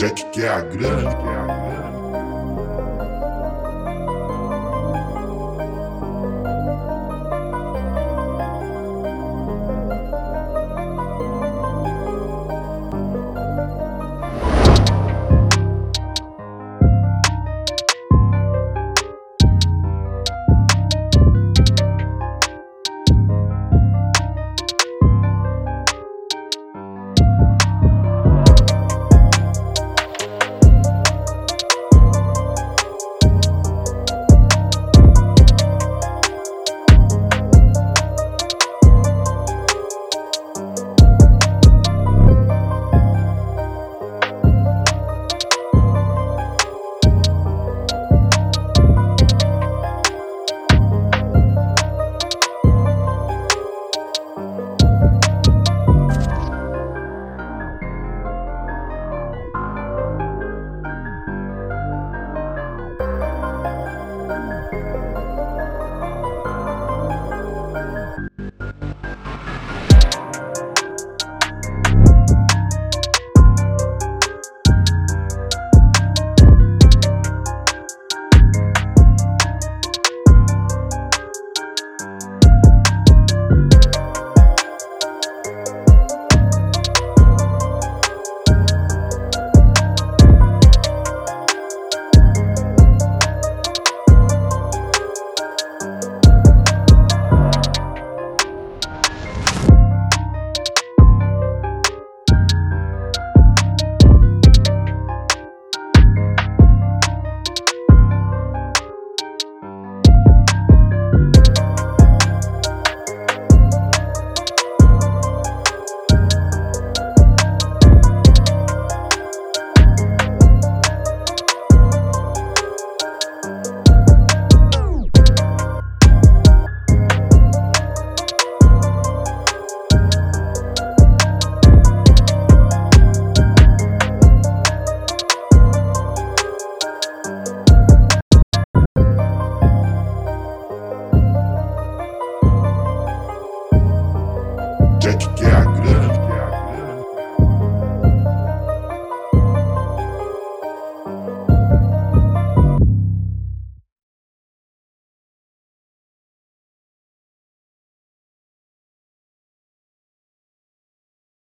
Jack quer é a grana. É Good.